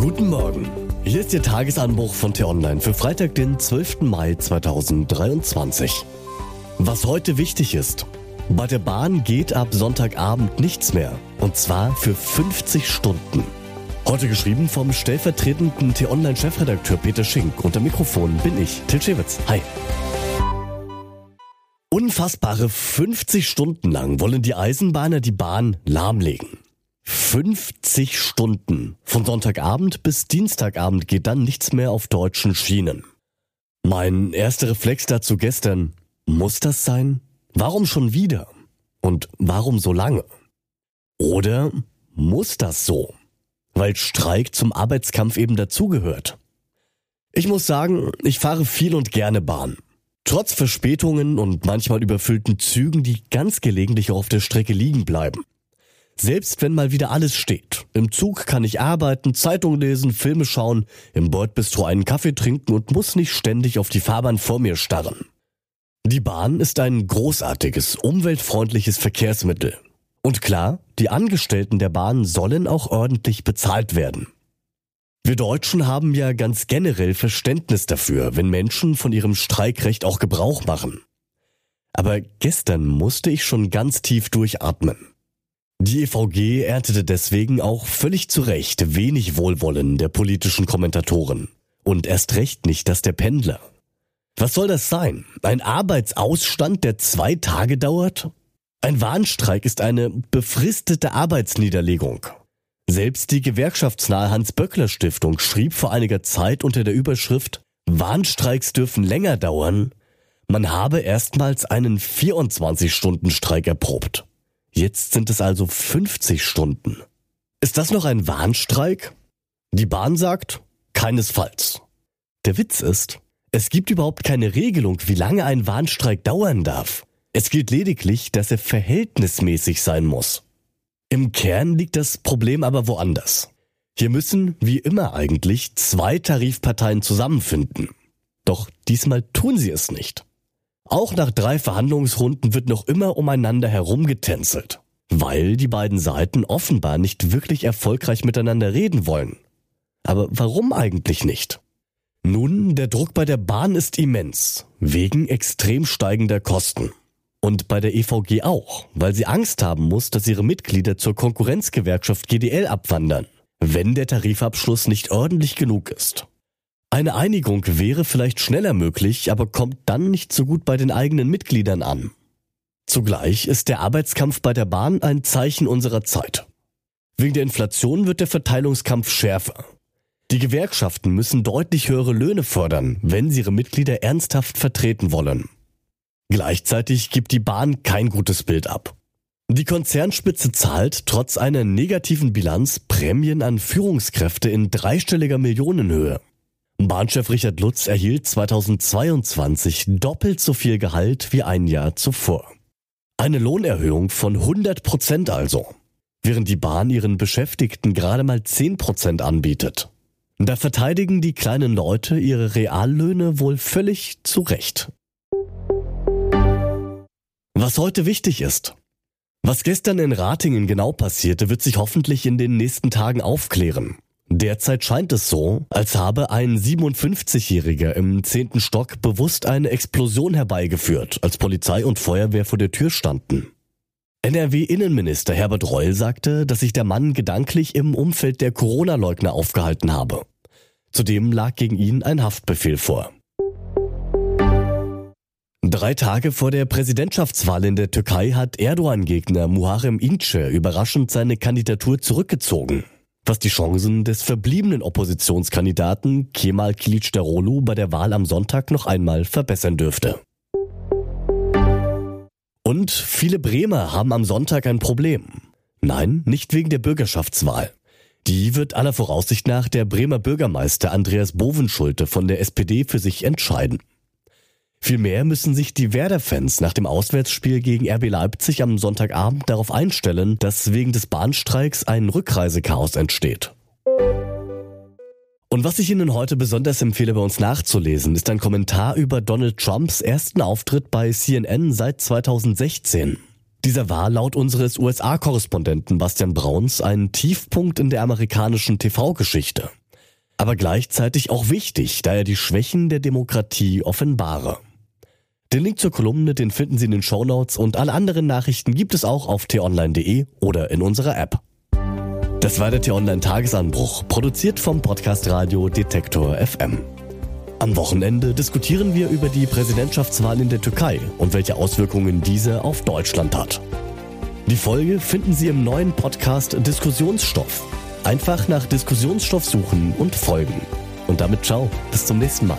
Guten Morgen. Hier ist Ihr Tagesanbruch von T-Online für Freitag, den 12. Mai 2023. Was heute wichtig ist. Bei der Bahn geht ab Sonntagabend nichts mehr. Und zwar für 50 Stunden. Heute geschrieben vom stellvertretenden T-Online-Chefredakteur Peter Schink. Unter Mikrofon bin ich, Til Schewitz. Hi. Unfassbare 50 Stunden lang wollen die Eisenbahner die Bahn lahmlegen. 50 Stunden. Von Sonntagabend bis Dienstagabend geht dann nichts mehr auf deutschen Schienen. Mein erster Reflex dazu gestern. Muss das sein? Warum schon wieder? Und warum so lange? Oder muss das so? Weil Streik zum Arbeitskampf eben dazugehört. Ich muss sagen, ich fahre viel und gerne Bahn. Trotz Verspätungen und manchmal überfüllten Zügen, die ganz gelegentlich auf der Strecke liegen bleiben. Selbst wenn mal wieder alles steht. Im Zug kann ich arbeiten, Zeitung lesen, Filme schauen, im Bordbistro einen Kaffee trinken und muss nicht ständig auf die Fahrbahn vor mir starren. Die Bahn ist ein großartiges, umweltfreundliches Verkehrsmittel. Und klar, die Angestellten der Bahn sollen auch ordentlich bezahlt werden. Wir Deutschen haben ja ganz generell Verständnis dafür, wenn Menschen von ihrem Streikrecht auch Gebrauch machen. Aber gestern musste ich schon ganz tief durchatmen. Die EVG erntete deswegen auch völlig zu Recht wenig Wohlwollen der politischen Kommentatoren. Und erst recht nicht das der Pendler. Was soll das sein? Ein Arbeitsausstand, der zwei Tage dauert? Ein Warnstreik ist eine befristete Arbeitsniederlegung. Selbst die gewerkschaftsnahe Hans-Böckler-Stiftung schrieb vor einiger Zeit unter der Überschrift Warnstreiks dürfen länger dauern. Man habe erstmals einen 24-Stunden-Streik erprobt. Jetzt sind es also 50 Stunden. Ist das noch ein Warnstreik? Die Bahn sagt, keinesfalls. Der Witz ist, es gibt überhaupt keine Regelung, wie lange ein Warnstreik dauern darf. Es gilt lediglich, dass er verhältnismäßig sein muss. Im Kern liegt das Problem aber woanders. Hier müssen, wie immer eigentlich, zwei Tarifparteien zusammenfinden. Doch diesmal tun sie es nicht. Auch nach drei Verhandlungsrunden wird noch immer umeinander herumgetänzelt, weil die beiden Seiten offenbar nicht wirklich erfolgreich miteinander reden wollen. Aber warum eigentlich nicht? Nun, der Druck bei der Bahn ist immens, wegen extrem steigender Kosten. Und bei der EVG auch, weil sie Angst haben muss, dass ihre Mitglieder zur Konkurrenzgewerkschaft GDL abwandern, wenn der Tarifabschluss nicht ordentlich genug ist. Eine Einigung wäre vielleicht schneller möglich, aber kommt dann nicht so gut bei den eigenen Mitgliedern an. Zugleich ist der Arbeitskampf bei der Bahn ein Zeichen unserer Zeit. Wegen der Inflation wird der Verteilungskampf schärfer. Die Gewerkschaften müssen deutlich höhere Löhne fordern, wenn sie ihre Mitglieder ernsthaft vertreten wollen. Gleichzeitig gibt die Bahn kein gutes Bild ab. Die Konzernspitze zahlt trotz einer negativen Bilanz Prämien an Führungskräfte in dreistelliger Millionenhöhe. Bahnchef Richard Lutz erhielt 2022 doppelt so viel Gehalt wie ein Jahr zuvor. Eine Lohnerhöhung von 100 Prozent also, während die Bahn ihren Beschäftigten gerade mal 10 Prozent anbietet. Da verteidigen die kleinen Leute ihre Reallöhne wohl völlig zu Recht. Was heute wichtig ist. Was gestern in Ratingen genau passierte, wird sich hoffentlich in den nächsten Tagen aufklären. Derzeit scheint es so, als habe ein 57-Jähriger im zehnten Stock bewusst eine Explosion herbeigeführt, als Polizei und Feuerwehr vor der Tür standen. NRW-Innenminister Herbert Reul sagte, dass sich der Mann gedanklich im Umfeld der Corona-Leugner aufgehalten habe. Zudem lag gegen ihn ein Haftbefehl vor. Drei Tage vor der Präsidentschaftswahl in der Türkei hat Erdogan-Gegner Muharrem Ince überraschend seine Kandidatur zurückgezogen was die Chancen des verbliebenen Oppositionskandidaten Kemal Kilicdaroglu bei der Wahl am Sonntag noch einmal verbessern dürfte. Und viele Bremer haben am Sonntag ein Problem. Nein, nicht wegen der Bürgerschaftswahl. Die wird aller Voraussicht nach der Bremer Bürgermeister Andreas Bovenschulte von der SPD für sich entscheiden. Vielmehr müssen sich die Werder-Fans nach dem Auswärtsspiel gegen RB Leipzig am Sonntagabend darauf einstellen, dass wegen des Bahnstreiks ein Rückreisechaos entsteht. Und was ich Ihnen heute besonders empfehle, bei uns nachzulesen, ist ein Kommentar über Donald Trumps ersten Auftritt bei CNN seit 2016. Dieser war laut unseres USA-Korrespondenten Bastian Brauns ein Tiefpunkt in der amerikanischen TV-Geschichte. aber gleichzeitig auch wichtig, da er die Schwächen der Demokratie offenbare. Den Link zur Kolumne, den finden Sie in den Shownotes und alle anderen Nachrichten gibt es auch auf t-online.de oder in unserer App. Das war der T-Online Tagesanbruch, produziert vom Podcast Radio Detektor FM. Am Wochenende diskutieren wir über die Präsidentschaftswahl in der Türkei und welche Auswirkungen diese auf Deutschland hat. Die Folge finden Sie im neuen Podcast Diskussionsstoff. Einfach nach Diskussionsstoff suchen und folgen. Und damit ciao, bis zum nächsten Mal.